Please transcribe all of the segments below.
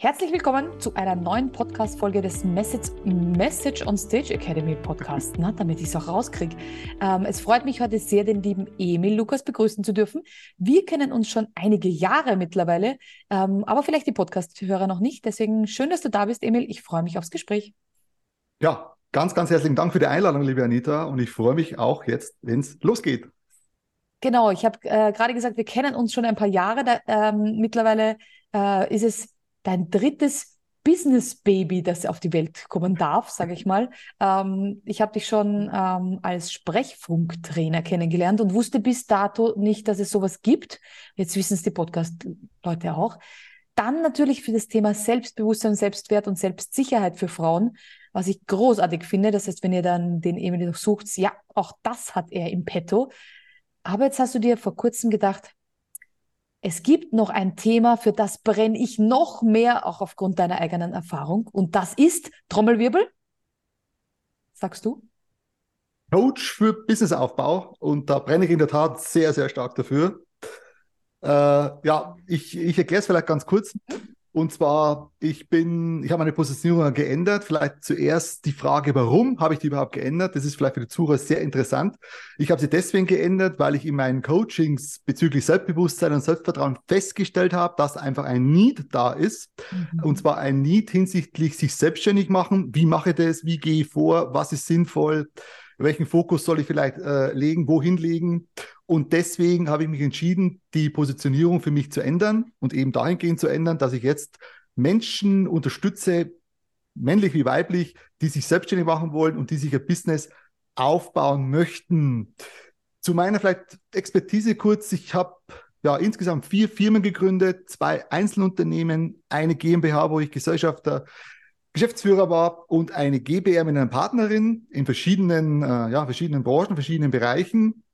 Herzlich willkommen zu einer neuen Podcast-Folge des Message, Message on Stage Academy Podcast, na, damit ich es auch rauskriege. Ähm, es freut mich heute sehr, den lieben Emil Lukas begrüßen zu dürfen. Wir kennen uns schon einige Jahre mittlerweile, ähm, aber vielleicht die Podcast-Hörer noch nicht. Deswegen schön, dass du da bist, Emil. Ich freue mich aufs Gespräch. Ja, ganz, ganz herzlichen Dank für die Einladung, liebe Anita. Und ich freue mich auch jetzt, wenn es losgeht. Genau, ich habe äh, gerade gesagt, wir kennen uns schon ein paar Jahre. Da, ähm, mittlerweile äh, ist es dein drittes Business Baby, das auf die Welt kommen darf, sage ich mal. Ähm, ich habe dich schon ähm, als Sprechfunktrainer kennengelernt und wusste bis dato nicht, dass es sowas gibt. Jetzt wissen es die Podcast-Leute auch. Dann natürlich für das Thema Selbstbewusstsein, Selbstwert und Selbstsicherheit für Frauen, was ich großartig finde. Das heißt, wenn ihr dann den Emil noch sucht, ja, auch das hat er im Petto. Aber jetzt hast du dir vor kurzem gedacht, es gibt noch ein Thema, für das brenne ich noch mehr, auch aufgrund deiner eigenen Erfahrung. Und das ist Trommelwirbel. Sagst du? Coach für Businessaufbau. Und da brenne ich in der Tat sehr, sehr stark dafür. Äh, ja, ich, ich erkläre es vielleicht ganz kurz. Und zwar, ich bin, ich habe meine Positionierung geändert. Vielleicht zuerst die Frage, warum habe ich die überhaupt geändert? Das ist vielleicht für die Zuhörer sehr interessant. Ich habe sie deswegen geändert, weil ich in meinen Coachings bezüglich Selbstbewusstsein und Selbstvertrauen festgestellt habe, dass einfach ein Need da ist. Mhm. Und zwar ein Need hinsichtlich sich selbstständig machen. Wie mache ich das? Wie gehe ich vor? Was ist sinnvoll? Welchen Fokus soll ich vielleicht äh, legen? Wohin legen? Und deswegen habe ich mich entschieden, die Positionierung für mich zu ändern und eben dahingehend zu ändern, dass ich jetzt Menschen unterstütze, männlich wie weiblich, die sich selbstständig machen wollen und die sich ein Business aufbauen möchten. Zu meiner vielleicht Expertise kurz. Ich habe ja insgesamt vier Firmen gegründet, zwei Einzelunternehmen, eine GmbH, wo ich Gesellschafter Geschäftsführer war und eine GbR mit einer Partnerin in verschiedenen, äh, ja, verschiedenen Branchen, verschiedenen Bereichen.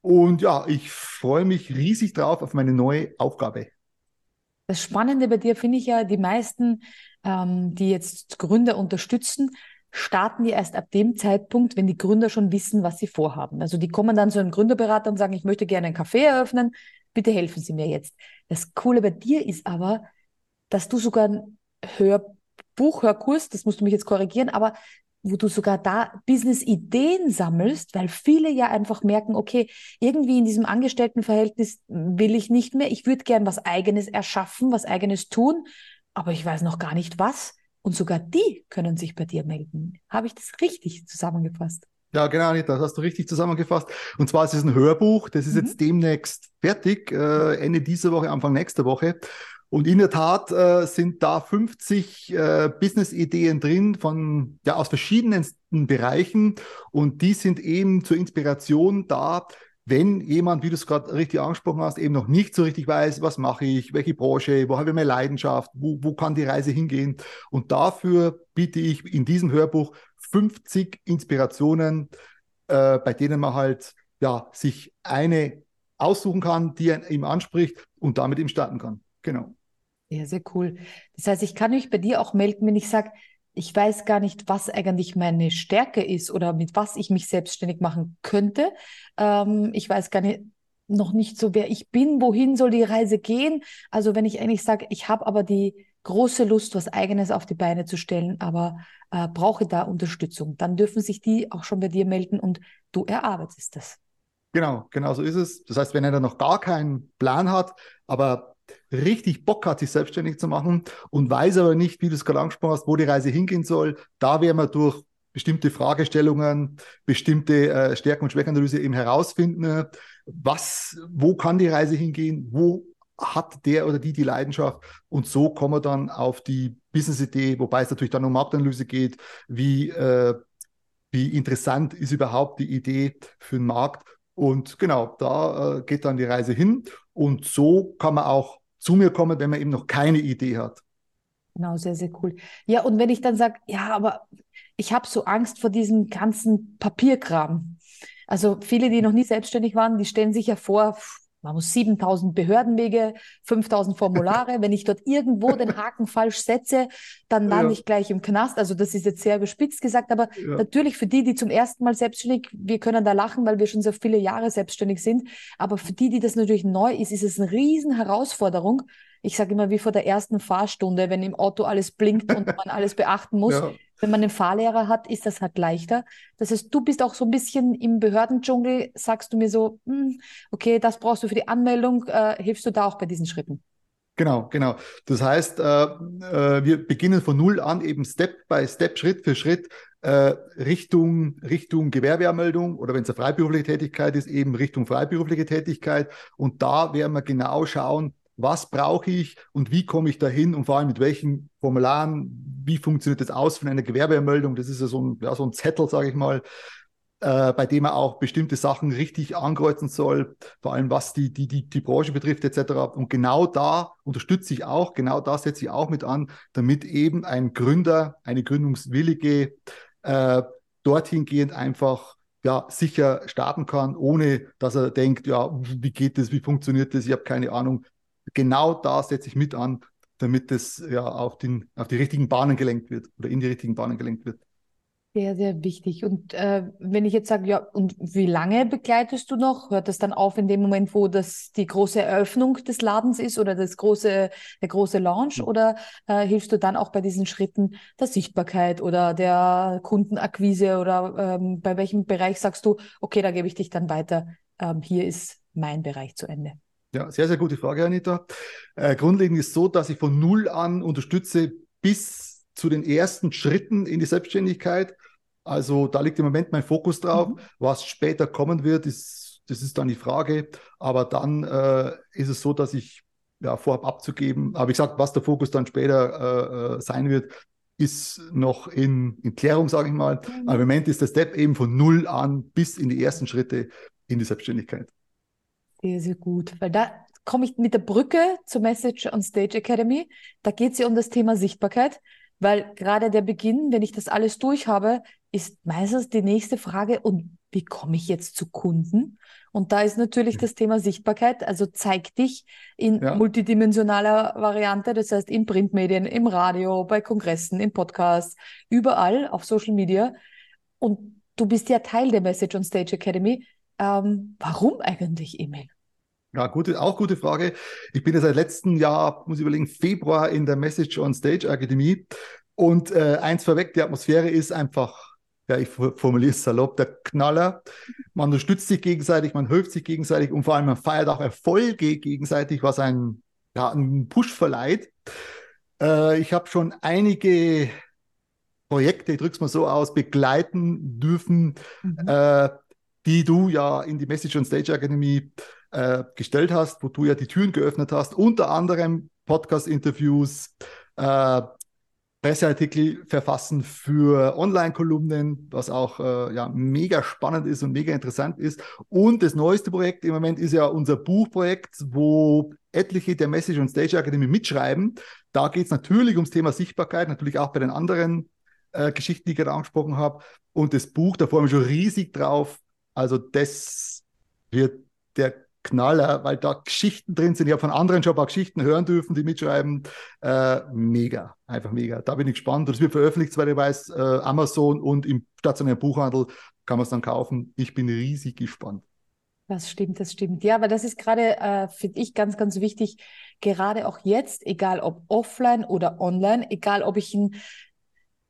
Und ja, ich freue mich riesig drauf auf meine neue Aufgabe. Das Spannende bei dir finde ich ja, die meisten, ähm, die jetzt Gründer unterstützen, starten die erst ab dem Zeitpunkt, wenn die Gründer schon wissen, was sie vorhaben. Also die kommen dann zu einem Gründerberater und sagen, ich möchte gerne ein Café eröffnen, bitte helfen Sie mir jetzt. Das Coole bei dir ist aber, dass du sogar ein Hörbuch, Hörkurs, das musst du mich jetzt korrigieren, aber wo du sogar da Business-Ideen sammelst, weil viele ja einfach merken, okay, irgendwie in diesem Angestelltenverhältnis will ich nicht mehr, ich würde gern was eigenes erschaffen, was eigenes tun, aber ich weiß noch gar nicht was. Und sogar die können sich bei dir melden. Habe ich das richtig zusammengefasst? Ja, genau, Anita, das hast du richtig zusammengefasst. Und zwar ist es ein Hörbuch, das ist mhm. jetzt demnächst fertig, äh, Ende dieser Woche, Anfang nächster Woche. Und in der Tat äh, sind da 50 äh, Business-Ideen drin von ja aus verschiedensten Bereichen und die sind eben zur Inspiration da, wenn jemand, wie du es gerade richtig angesprochen hast, eben noch nicht so richtig weiß, was mache ich, welche Branche, wo habe ich meine Leidenschaft, wo, wo kann die Reise hingehen. Und dafür biete ich in diesem Hörbuch 50 Inspirationen, äh, bei denen man halt ja sich eine aussuchen kann, die ihm anspricht und damit ihm starten kann. Genau. Ja, sehr cool. Das heißt, ich kann mich bei dir auch melden, wenn ich sage, ich weiß gar nicht, was eigentlich meine Stärke ist oder mit was ich mich selbstständig machen könnte. Ähm, ich weiß gar nicht, noch nicht so, wer ich bin, wohin soll die Reise gehen. Also wenn ich eigentlich sage, ich habe aber die große Lust, was eigenes auf die Beine zu stellen, aber äh, brauche da Unterstützung, dann dürfen sich die auch schon bei dir melden und du erarbeitest das. Genau, genau so ist es. Das heißt, wenn er da noch gar keinen Plan hat, aber richtig Bock hat, sich selbstständig zu machen und weiß aber nicht, wie du es gerade angesprochen hast, wo die Reise hingehen soll, da werden wir durch bestimmte Fragestellungen, bestimmte äh, Stärken- und Schwächenanalyse eben herausfinden, was, wo kann die Reise hingehen, wo hat der oder die die Leidenschaft? Und so kommen wir dann auf die Business-Idee, wobei es natürlich dann um Marktanalyse geht, wie, äh, wie interessant ist überhaupt die Idee für den Markt und genau, da äh, geht dann die Reise hin. Und so kann man auch zu mir kommen, wenn man eben noch keine Idee hat. Genau, sehr, sehr cool. Ja, und wenn ich dann sage, ja, aber ich habe so Angst vor diesem ganzen Papierkram. Also viele, die noch nie selbstständig waren, die stellen sich ja vor, man muss 7000 Behördenwege, 5000 Formulare. Wenn ich dort irgendwo den Haken falsch setze, dann lande ja. ich gleich im Knast. Also das ist jetzt sehr überspitzt gesagt, aber ja. natürlich für die, die zum ersten Mal selbstständig, wir können da lachen, weil wir schon so viele Jahre selbstständig sind. Aber für die, die das natürlich neu ist, ist es eine riesen Herausforderung. ich sage immer, wie vor der ersten Fahrstunde, wenn im Auto alles blinkt und man alles beachten muss. Ja. Wenn man einen Fahrlehrer hat, ist das halt leichter. Das heißt, du bist auch so ein bisschen im Behördendschungel, sagst du mir so, hm, okay, das brauchst du für die Anmeldung, äh, hilfst du da auch bei diesen Schritten? Genau, genau. Das heißt, äh, äh, wir beginnen von null an, eben Step by Step, Schritt für Schritt, äh, Richtung, Richtung Gewerbeanmeldung oder wenn es eine freiberufliche Tätigkeit ist, eben Richtung freiberufliche Tätigkeit. Und da werden wir genau schauen, was brauche ich und wie komme ich dahin und vor allem mit welchen Formularen, wie funktioniert das aus von einer Gewerbeanmeldung. Das ist ja so ein, ja, so ein Zettel, sage ich mal, äh, bei dem er auch bestimmte Sachen richtig ankreuzen soll, vor allem was die, die, die, die Branche betrifft etc. Und genau da unterstütze ich auch, genau da setze ich auch mit an, damit eben ein Gründer, eine gründungswillige äh, dorthin gehend einfach ja, sicher starten kann, ohne dass er denkt, ja, wie geht das, wie funktioniert das, ich habe keine Ahnung. Genau da setze ich mit an, damit das ja auf, den, auf die richtigen Bahnen gelenkt wird oder in die richtigen Bahnen gelenkt wird. Sehr, sehr wichtig. Und äh, wenn ich jetzt sage, ja, und wie lange begleitest du noch? Hört das dann auf in dem Moment, wo das die große Eröffnung des Ladens ist oder das große, der große Launch? Mhm. Oder äh, hilfst du dann auch bei diesen Schritten der Sichtbarkeit oder der Kundenakquise oder ähm, bei welchem Bereich sagst du, okay, da gebe ich dich dann weiter. Ähm, hier ist mein Bereich zu Ende. Ja, sehr, sehr gute Frage, Anita. Äh, grundlegend ist so, dass ich von null an unterstütze bis zu den ersten Schritten in die Selbstständigkeit. Also da liegt im Moment mein Fokus drauf. Mhm. Was später kommen wird, ist, das ist dann die Frage. Aber dann äh, ist es so, dass ich ja, vorab abzugeben, aber ich sage, was der Fokus dann später äh, äh, sein wird, ist noch in, in Klärung, sage ich mal. Mhm. Aber im Moment ist der Step eben von null an bis in die ersten Schritte in die Selbstständigkeit. Sehr, sehr gut. Weil da komme ich mit der Brücke zur Message on Stage Academy. Da geht es ja um das Thema Sichtbarkeit. Weil gerade der Beginn, wenn ich das alles durch habe, ist meistens die nächste Frage, und wie komme ich jetzt zu Kunden? Und da ist natürlich das Thema Sichtbarkeit, also zeig dich in ja. multidimensionaler Variante, das heißt in Printmedien, im Radio, bei Kongressen, im Podcast, überall auf Social Media. Und du bist ja Teil der Message on Stage Academy. Ähm, warum eigentlich, Emil? Ja, gute, auch gute Frage. Ich bin ja seit letztem Jahr, muss ich überlegen, Februar in der Message on Stage Akademie. Und äh, eins vorweg, die Atmosphäre ist einfach, ja, ich formuliere es salopp, der Knaller. Man unterstützt sich gegenseitig, man hilft sich gegenseitig und vor allem man feiert auch Erfolge gegenseitig, was einen, ja, einen Push verleiht. Äh, ich habe schon einige Projekte, ich drücke es mal so aus, begleiten dürfen, mhm. äh, die du ja in die Message on Stage Akademie äh, gestellt hast, wo du ja die Türen geöffnet hast, unter anderem Podcast-Interviews, äh, Presseartikel verfassen für Online-Kolumnen, was auch äh, ja, mega spannend ist und mega interessant ist. Und das neueste Projekt im Moment ist ja unser Buchprojekt, wo etliche der Message und Stage Academy mitschreiben. Da geht es natürlich ums Thema Sichtbarkeit, natürlich auch bei den anderen äh, Geschichten, die ich gerade angesprochen habe. Und das Buch, da freuen wir schon riesig drauf. Also das wird der Knaller, weil da Geschichten drin sind. Ich habe von anderen schon ein paar Geschichten hören dürfen, die mitschreiben. Äh, mega, einfach mega. Da bin ich gespannt. Und es wird veröffentlicht, soweit ich weiß, äh, Amazon und im stationären Buchhandel kann man es dann kaufen. Ich bin riesig gespannt. Das stimmt, das stimmt. Ja, aber das ist gerade, äh, finde ich, ganz, ganz wichtig, gerade auch jetzt, egal ob offline oder online, egal ob ich ein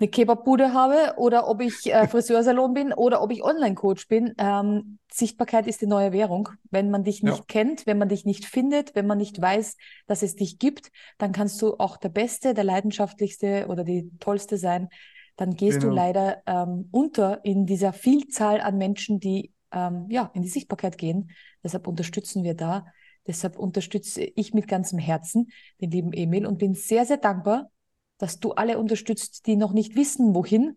eine Kebabbude habe oder ob ich äh, Friseursalon bin oder ob ich Online-Coach bin. Ähm, Sichtbarkeit ist die neue Währung. Wenn man dich nicht ja. kennt, wenn man dich nicht findet, wenn man nicht weiß, dass es dich gibt, dann kannst du auch der Beste, der leidenschaftlichste oder die Tollste sein. Dann gehst genau. du leider ähm, unter in dieser Vielzahl an Menschen, die ähm, ja in die Sichtbarkeit gehen. Deshalb unterstützen wir da. Deshalb unterstütze ich mit ganzem Herzen den lieben Emil und bin sehr, sehr dankbar, dass du alle unterstützt, die noch nicht wissen, wohin.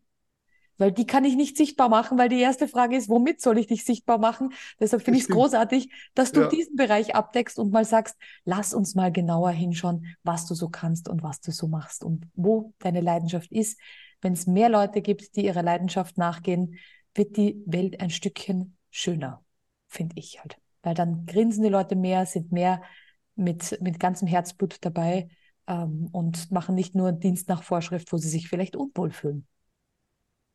Weil die kann ich nicht sichtbar machen, weil die erste Frage ist, womit soll ich dich sichtbar machen? Deshalb finde ich es großartig, dass du ja. diesen Bereich abdeckst und mal sagst, lass uns mal genauer hinschauen, was du so kannst und was du so machst und wo deine Leidenschaft ist. Wenn es mehr Leute gibt, die ihrer Leidenschaft nachgehen, wird die Welt ein Stückchen schöner, finde ich halt. Weil dann grinsen die Leute mehr, sind mehr mit, mit ganzem Herzblut dabei ähm, und machen nicht nur Dienst nach Vorschrift, wo sie sich vielleicht unwohl fühlen.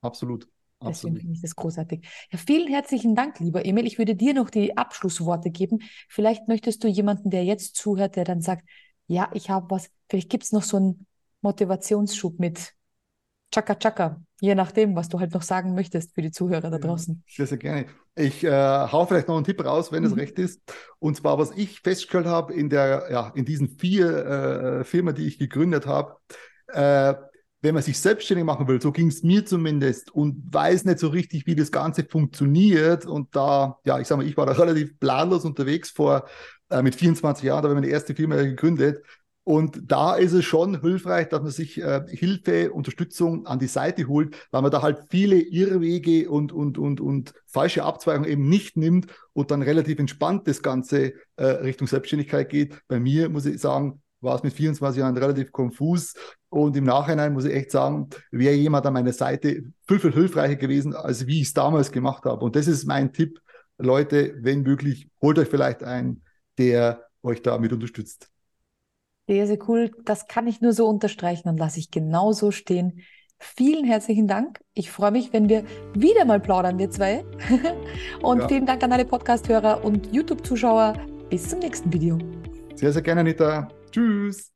Absolut. Deswegen finde ich das großartig. Ja, vielen herzlichen Dank, lieber Emil. Ich würde dir noch die Abschlussworte geben. Vielleicht möchtest du jemanden, der jetzt zuhört, der dann sagt, ja, ich habe was, vielleicht gibt es noch so einen Motivationsschub mit Chaka Chaka, je nachdem, was du halt noch sagen möchtest für die Zuhörer da draußen. Sehr, sehr gerne. Ich äh, hau vielleicht noch einen Tipp raus, wenn es mhm. recht ist. Und zwar, was ich festgestellt habe in der, ja, in diesen vier äh, Firmen, die ich gegründet habe, äh, wenn man sich selbstständig machen will, so ging es mir zumindest und weiß nicht so richtig, wie das Ganze funktioniert. Und da, ja, ich sag mal, ich war da relativ planlos unterwegs vor äh, mit 24 Jahren, da habe ich meine erste Firma gegründet. Und da ist es schon hilfreich, dass man sich äh, Hilfe, Unterstützung an die Seite holt, weil man da halt viele Irrwege und, und, und, und falsche Abzweigungen eben nicht nimmt und dann relativ entspannt das Ganze äh, Richtung Selbstständigkeit geht. Bei mir muss ich sagen, war es mit 24 Jahren relativ konfus und im Nachhinein muss ich echt sagen, wäre jemand an meiner Seite viel, viel hilfreicher gewesen, als wie ich es damals gemacht habe. Und das ist mein Tipp, Leute, wenn möglich, holt euch vielleicht einen, der euch damit unterstützt. Sehr, sehr cool. Das kann ich nur so unterstreichen und lasse ich genau so stehen. Vielen herzlichen Dank. Ich freue mich, wenn wir wieder mal plaudern, wir zwei. und ja. vielen Dank an alle Podcast-Hörer und YouTube-Zuschauer. Bis zum nächsten Video. Sehr, sehr gerne, Anita. Tschüss.